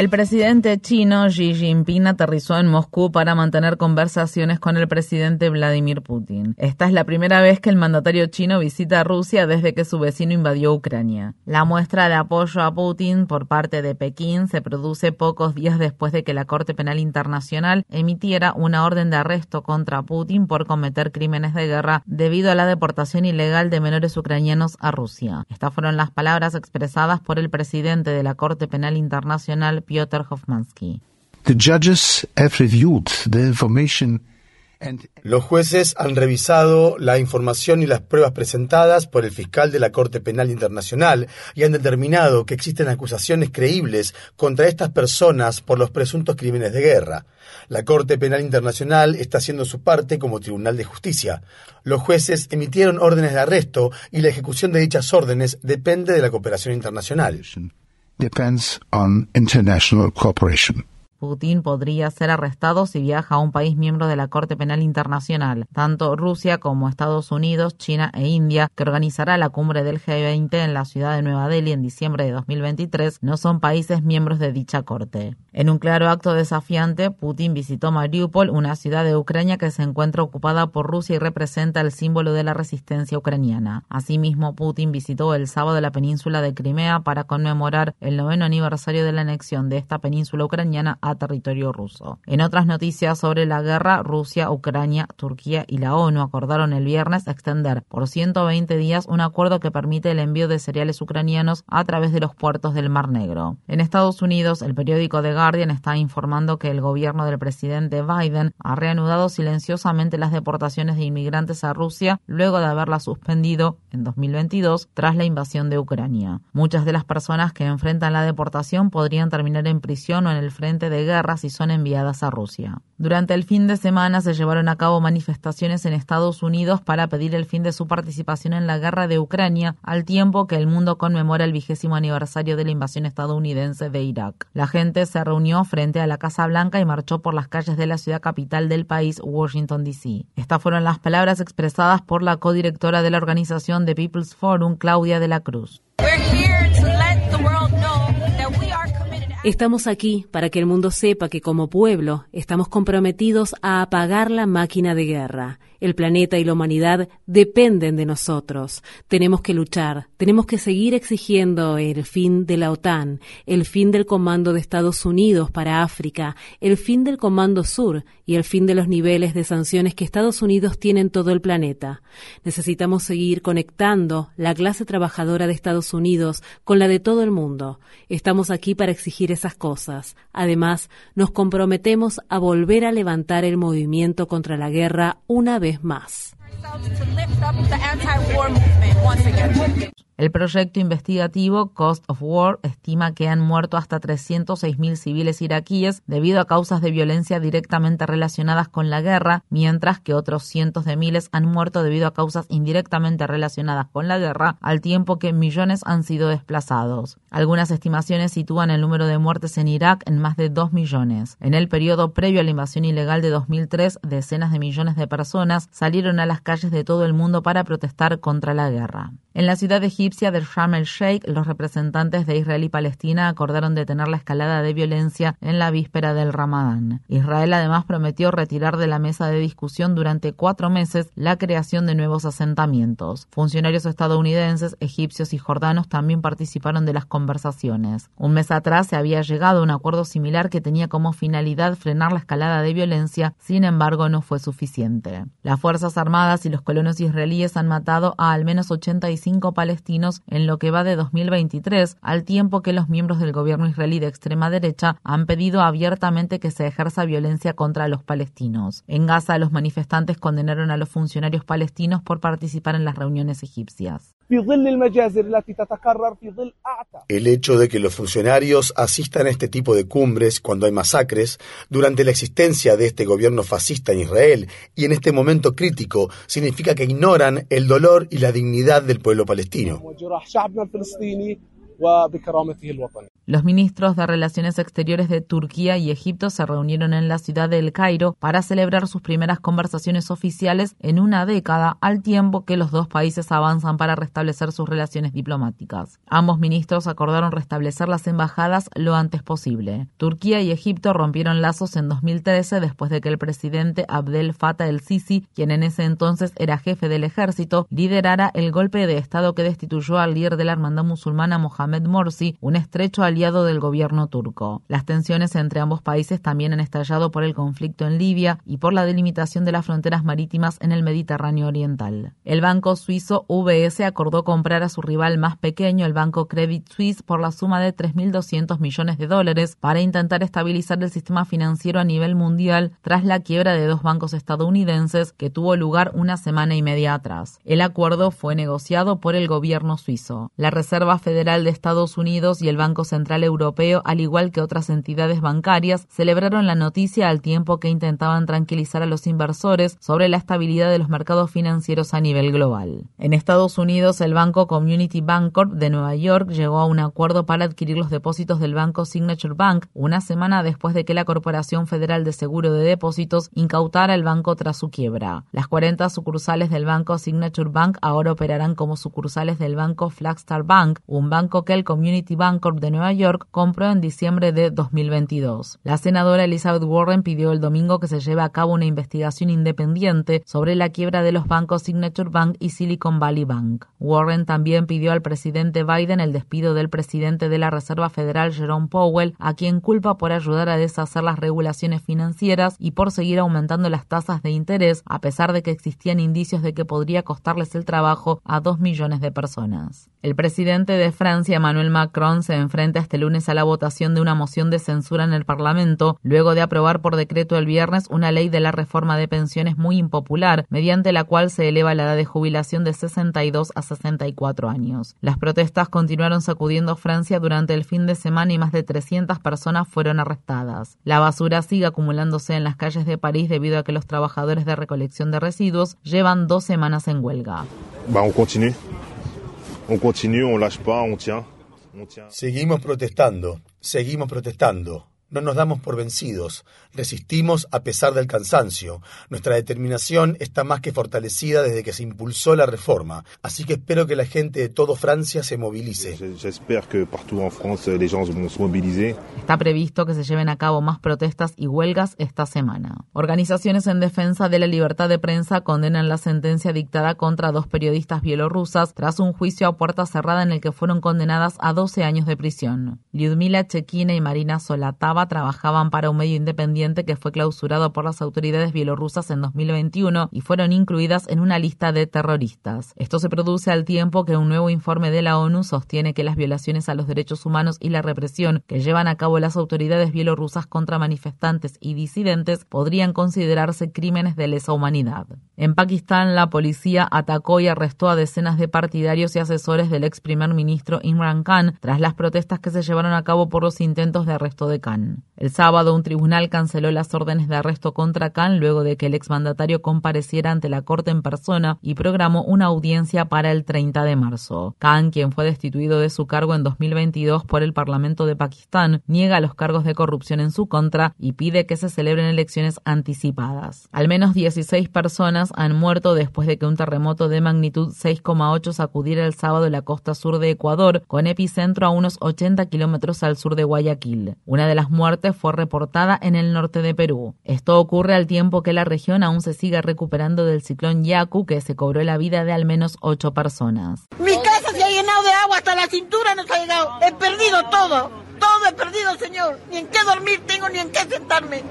El presidente chino Xi Jinping aterrizó en Moscú para mantener conversaciones con el presidente Vladimir Putin. Esta es la primera vez que el mandatario chino visita Rusia desde que su vecino invadió Ucrania. La muestra de apoyo a Putin por parte de Pekín se produce pocos días después de que la Corte Penal Internacional emitiera una orden de arresto contra Putin por cometer crímenes de guerra debido a la deportación ilegal de menores ucranianos a Rusia. Estas fueron las palabras expresadas por el presidente de la Corte Penal Internacional Piotr Hofmansky. Los jueces han revisado la información y las pruebas presentadas por el fiscal de la Corte Penal Internacional y han determinado que existen acusaciones creíbles contra estas personas por los presuntos crímenes de guerra. La Corte Penal Internacional está haciendo su parte como Tribunal de Justicia. Los jueces emitieron órdenes de arresto y la ejecución de dichas órdenes depende de la cooperación internacional depends on international cooperation. Putin podría ser arrestado si viaja a un país miembro de la Corte Penal Internacional. Tanto Rusia como Estados Unidos, China e India, que organizará la cumbre del G20 en la ciudad de Nueva Delhi en diciembre de 2023, no son países miembros de dicha Corte. En un claro acto desafiante, Putin visitó Mariupol, una ciudad de Ucrania que se encuentra ocupada por Rusia y representa el símbolo de la resistencia ucraniana. Asimismo, Putin visitó el sábado la península de Crimea para conmemorar el noveno aniversario de la anexión de esta península ucraniana a territorio ruso. En otras noticias sobre la guerra, Rusia, Ucrania, Turquía y la ONU acordaron el viernes extender por 120 días un acuerdo que permite el envío de cereales ucranianos a través de los puertos del Mar Negro. En Estados Unidos, el periódico The Guardian está informando que el gobierno del presidente Biden ha reanudado silenciosamente las deportaciones de inmigrantes a Rusia luego de haberlas suspendido en 2022 tras la invasión de Ucrania. Muchas de las personas que enfrentan la deportación podrían terminar en prisión o en el frente de guerras y son enviadas a Rusia. Durante el fin de semana se llevaron a cabo manifestaciones en Estados Unidos para pedir el fin de su participación en la guerra de Ucrania, al tiempo que el mundo conmemora el vigésimo aniversario de la invasión estadounidense de Irak. La gente se reunió frente a la Casa Blanca y marchó por las calles de la ciudad capital del país, Washington, D.C. Estas fueron las palabras expresadas por la codirectora de la organización The People's Forum, Claudia de la Cruz. Estamos aquí para que el mundo sepa que como pueblo estamos comprometidos a apagar la máquina de guerra el planeta y la humanidad dependen de nosotros. Tenemos que luchar, tenemos que seguir exigiendo el fin de la OTAN, el fin del Comando de Estados Unidos para África, el fin del Comando Sur y el fin de los niveles de sanciones que Estados Unidos tiene en todo el planeta. Necesitamos seguir conectando la clase trabajadora de Estados Unidos con la de todo el mundo. Estamos aquí para exigir esas cosas. Además, nos comprometemos a volver a levantar el movimiento contra la guerra una vez más. El proyecto investigativo Cost of War estima que han muerto hasta 306.000 civiles iraquíes debido a causas de violencia directamente relacionadas con la guerra, mientras que otros cientos de miles han muerto debido a causas indirectamente relacionadas con la guerra, al tiempo que millones han sido desplazados. Algunas estimaciones sitúan el número de muertes en Irak en más de 2 millones. En el periodo previo a la invasión ilegal de 2003, decenas de millones de personas salieron a las calles de todo el mundo para protestar contra la guerra. En la ciudad egipcia de Sharm el Sheikh, los representantes de Israel y Palestina acordaron detener la escalada de violencia en la víspera del Ramadán. Israel además prometió retirar de la mesa de discusión durante cuatro meses la creación de nuevos asentamientos. Funcionarios estadounidenses, egipcios y jordanos también participaron de las conversaciones. Un mes atrás se había llegado a un acuerdo similar que tenía como finalidad frenar la escalada de violencia, sin embargo no fue suficiente. Las Fuerzas Armadas y los colonos israelíes han matado a al menos 85 cinco palestinos en lo que va de 2023, al tiempo que los miembros del gobierno israelí de extrema derecha han pedido abiertamente que se ejerza violencia contra los palestinos. En Gaza, los manifestantes condenaron a los funcionarios palestinos por participar en las reuniones egipcias. El hecho de que los funcionarios asistan a este tipo de cumbres cuando hay masacres, durante la existencia de este gobierno fascista en Israel y en este momento crítico, significa que ignoran el dolor y la dignidad del pueblo palestino. Los ministros de Relaciones Exteriores de Turquía y Egipto se reunieron en la ciudad de El Cairo para celebrar sus primeras conversaciones oficiales en una década, al tiempo que los dos países avanzan para restablecer sus relaciones diplomáticas. Ambos ministros acordaron restablecer las embajadas lo antes posible. Turquía y Egipto rompieron lazos en 2013 después de que el presidente Abdel Fattah el-Sisi, quien en ese entonces era jefe del ejército, liderara el golpe de Estado que destituyó al líder de la hermandad musulmana Mohammed Ahmed Morsi, un estrecho aliado del gobierno turco. Las tensiones entre ambos países también han estallado por el conflicto en Libia y por la delimitación de las fronteras marítimas en el Mediterráneo Oriental. El banco suizo UBS acordó comprar a su rival más pequeño, el banco Credit Suisse, por la suma de 3.200 millones de dólares para intentar estabilizar el sistema financiero a nivel mundial tras la quiebra de dos bancos estadounidenses que tuvo lugar una semana y media atrás. El acuerdo fue negociado por el gobierno suizo. La Reserva Federal de Estados Unidos y el Banco Central Europeo, al igual que otras entidades bancarias, celebraron la noticia al tiempo que intentaban tranquilizar a los inversores sobre la estabilidad de los mercados financieros a nivel global. En Estados Unidos, el banco Community Bancorp de Nueva York llegó a un acuerdo para adquirir los depósitos del banco Signature Bank una semana después de que la Corporación Federal de Seguro de Depósitos incautara el banco tras su quiebra. Las 40 sucursales del banco Signature Bank ahora operarán como sucursales del banco Flagstar Bank, un banco que el Community Bancorp de Nueva York compró en diciembre de 2022. La senadora Elizabeth Warren pidió el domingo que se lleve a cabo una investigación independiente sobre la quiebra de los bancos Signature Bank y Silicon Valley Bank. Warren también pidió al presidente Biden el despido del presidente de la Reserva Federal Jerome Powell, a quien culpa por ayudar a deshacer las regulaciones financieras y por seguir aumentando las tasas de interés, a pesar de que existían indicios de que podría costarles el trabajo a dos millones de personas. El presidente de Francia, Emmanuel Macron se enfrenta este lunes a la votación de una moción de censura en el Parlamento, luego de aprobar por decreto el viernes una ley de la reforma de pensiones muy impopular, mediante la cual se eleva la edad de jubilación de 62 a 64 años. Las protestas continuaron sacudiendo Francia durante el fin de semana y más de 300 personas fueron arrestadas. La basura sigue acumulándose en las calles de París debido a que los trabajadores de recolección de residuos llevan dos semanas en huelga. Seguimos protestando, seguimos protestando. No nos damos por vencidos, resistimos a pesar del cansancio. Nuestra determinación está más que fortalecida desde que se impulsó la reforma, así que espero que la gente de todo Francia se movilice. Está previsto que se lleven a cabo más protestas y huelgas esta semana. Organizaciones en defensa de la libertad de prensa condenan la sentencia dictada contra dos periodistas bielorrusas tras un juicio a puerta cerrada en el que fueron condenadas a 12 años de prisión. Lyudmila Chekina y Marina Solatava trabajaban para un medio independiente que fue clausurado por las autoridades bielorrusas en 2021 y fueron incluidas en una lista de terroristas. Esto se produce al tiempo que un nuevo informe de la ONU sostiene que las violaciones a los derechos humanos y la represión que llevan a cabo las autoridades bielorrusas contra manifestantes y disidentes podrían considerarse crímenes de lesa humanidad. En Pakistán, la policía atacó y arrestó a decenas de partidarios y asesores del ex primer ministro Imran Khan tras las protestas que se llevaron a cabo por los intentos de arresto de Khan. El sábado, un tribunal canceló las órdenes de arresto contra Khan luego de que el exmandatario compareciera ante la corte en persona y programó una audiencia para el 30 de marzo. Khan, quien fue destituido de su cargo en 2022 por el Parlamento de Pakistán, niega los cargos de corrupción en su contra y pide que se celebren elecciones anticipadas. Al menos 16 personas han muerto después de que un terremoto de magnitud 6,8 sacudiera el sábado la costa sur de Ecuador, con epicentro a unos 80 kilómetros al sur de Guayaquil. Una de las muerte fue reportada en el norte de Perú. Esto ocurre al tiempo que la región aún se sigue recuperando del ciclón Yaku que se cobró la vida de al menos ocho personas. Mi casa se ha llenado de agua hasta la cintura nos ha llegado. He perdido todo. Todo he perdido, señor. Ni en qué dormir tengo ni en qué sentarme.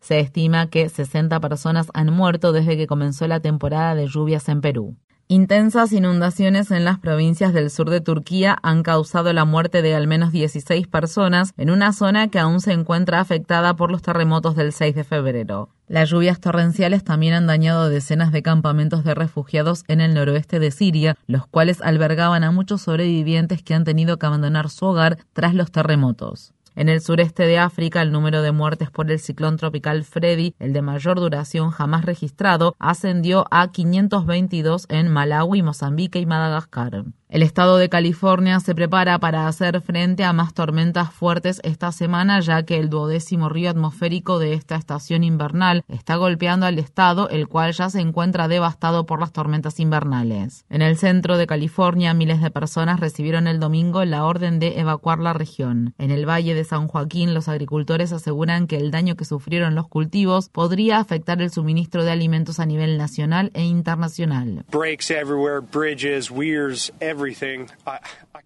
Se estima que 60 personas han muerto desde que comenzó la temporada de lluvias en Perú. Intensas inundaciones en las provincias del sur de Turquía han causado la muerte de al menos 16 personas en una zona que aún se encuentra afectada por los terremotos del 6 de febrero. Las lluvias torrenciales también han dañado decenas de campamentos de refugiados en el noroeste de Siria, los cuales albergaban a muchos sobrevivientes que han tenido que abandonar su hogar tras los terremotos. En el sureste de África, el número de muertes por el ciclón tropical Freddy, el de mayor duración jamás registrado, ascendió a 522 en Malawi, Mozambique y Madagascar. El estado de California se prepara para hacer frente a más tormentas fuertes esta semana, ya que el duodécimo río atmosférico de esta estación invernal está golpeando al estado, el cual ya se encuentra devastado por las tormentas invernales. En el centro de California, miles de personas recibieron el domingo la orden de evacuar la región. En el valle de San Joaquín, los agricultores aseguran que el daño que sufrieron los cultivos podría afectar el suministro de alimentos a nivel nacional e internacional.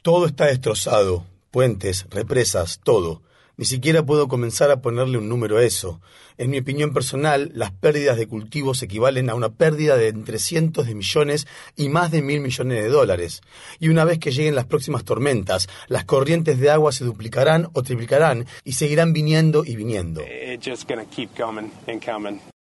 Todo está destrozado, puentes, represas, todo. Ni siquiera puedo comenzar a ponerle un número a eso. En mi opinión personal, las pérdidas de cultivos equivalen a una pérdida de entre cientos de millones y más de mil millones de dólares. Y una vez que lleguen las próximas tormentas, las corrientes de agua se duplicarán o triplicarán y seguirán viniendo y viniendo.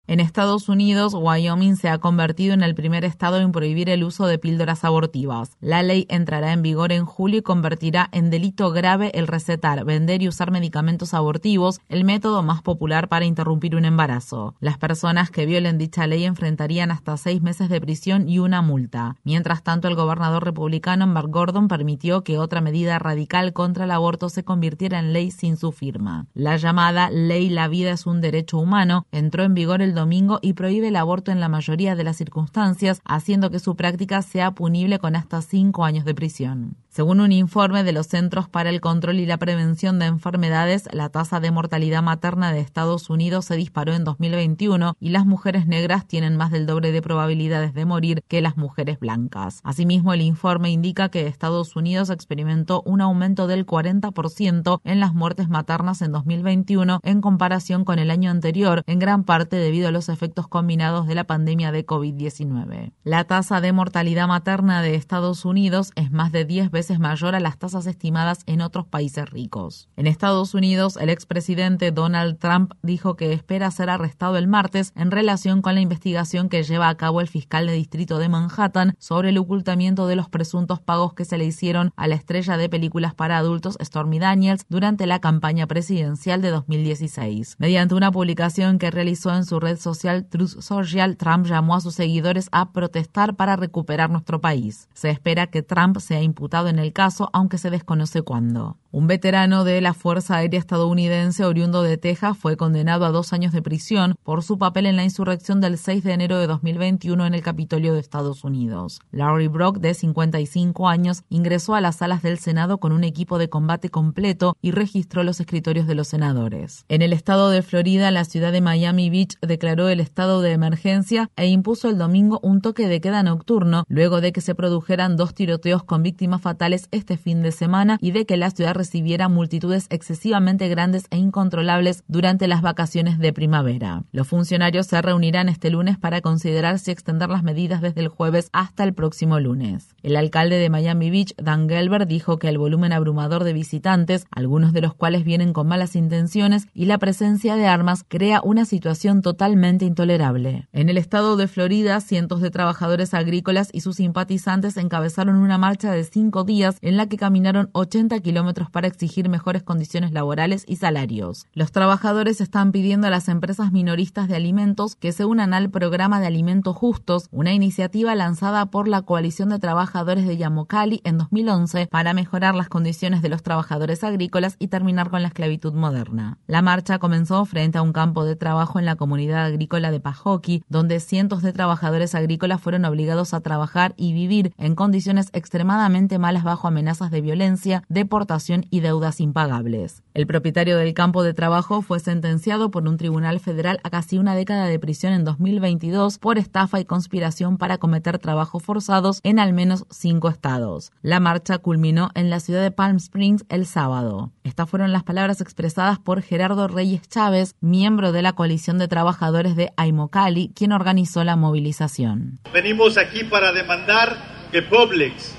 En Estados Unidos, Wyoming se ha convertido en el primer estado en prohibir el uso de píldoras abortivas. La ley entrará en vigor en julio y convertirá en delito grave el recetar, vender y usar medicamentos abortivos, el método más popular para interrumpir un embarazo. Las personas que violen dicha ley enfrentarían hasta seis meses de prisión y una multa. Mientras tanto, el gobernador republicano Mark Gordon permitió que otra medida radical contra el aborto se convirtiera en ley sin su firma. La llamada Ley La Vida es un Derecho Humano entró en vigor el domingo y prohíbe el aborto en la mayoría de las circunstancias, haciendo que su práctica sea punible con hasta cinco años de prisión. Según un informe de los Centros para el Control y la Prevención de Enfermedades, la tasa de mortalidad materna de Estados Unidos se disparó en 2021 y las mujeres negras tienen más del doble de probabilidades de morir que las mujeres blancas. Asimismo, el informe indica que Estados Unidos experimentó un aumento del 40% en las muertes maternas en 2021 en comparación con el año anterior, en gran parte debido a los efectos combinados de la pandemia de COVID-19. La tasa de mortalidad materna de Estados Unidos es más de 10 veces mayor a las tasas estimadas en otros países ricos. En Estados Unidos, el expresidente Donald Trump dijo que espera ser arrestado el martes en relación con la investigación que lleva a cabo el fiscal de distrito de Manhattan sobre el ocultamiento de los presuntos pagos que se le hicieron a la estrella de películas para adultos Stormy Daniels durante la campaña presidencial de 2016. Mediante una publicación que realizó en su red social Truth Social, Trump llamó a sus seguidores a protestar para recuperar nuestro país. Se espera que Trump sea imputado en el caso, aunque se desconoce cuándo. Un veterano de la Fuerza Aérea estadounidense oriundo de Texas fue condenado a dos años de prisión por su papel en la insurrección del 6 de enero de 2021 en el Capitolio de Estados Unidos. Larry Brock, de 55 años, ingresó a las salas del Senado con un equipo de combate completo y registró los escritorios de los senadores. En el estado de Florida, la ciudad de Miami Beach declaró el estado de emergencia e impuso el domingo un toque de queda nocturno luego de que se produjeran dos tiroteos con víctimas fatales este fin de semana y de que la ciudad recibiera multitudes excesivamente grandes e incontrolables durante las vacaciones de primavera. Los funcionarios se reunirán este lunes para considerar si extender las medidas desde el jueves hasta el próximo lunes. El alcalde de Miami Beach, Dan Gelber, dijo que el volumen abrumador de visitantes, algunos de los cuales vienen con malas intenciones, y la presencia de armas crea una situación totalmente intolerable. En el estado de Florida, cientos de trabajadores agrícolas y sus simpatizantes encabezaron una marcha de cinco días en la que caminaron 80 kilómetros para exigir mejores condiciones laborales y salarios. Los trabajadores están pidiendo a las empresas minoristas de alimentos que se unan al programa de alimentos justos, una iniciativa lanzada por la Coalición de Trabajadores de Yamocali en 2011 para mejorar las condiciones de los trabajadores agrícolas y terminar con la esclavitud moderna. La marcha comenzó frente a un campo de trabajo en la comunidad agrícola de Pajoki, donde cientos de trabajadores agrícolas fueron obligados a trabajar y vivir en condiciones extremadamente malas bajo amenazas de violencia, deportación y deudas impagables. El propietario del campo de trabajo fue sentenciado por un tribunal federal a casi una década de prisión en 2022 por estafa y conspiración para cometer trabajos forzados en al menos cinco estados. La marcha culminó en la ciudad de Palm Springs el sábado. Estas fueron las palabras expresadas por Gerardo Reyes Chávez, miembro de la coalición de trabajadores de Aimocali, quien organizó la movilización. Venimos aquí para demandar que Publix,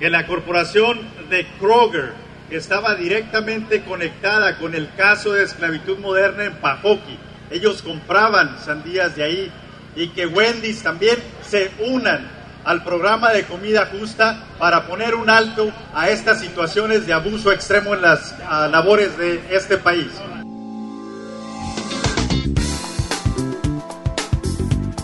que la corporación de Kroger, que estaba directamente conectada con el caso de esclavitud moderna en Pajoki, ellos compraban sandías de ahí y que Wendy's también se unan al programa de comida justa para poner un alto a estas situaciones de abuso extremo en las labores de este país.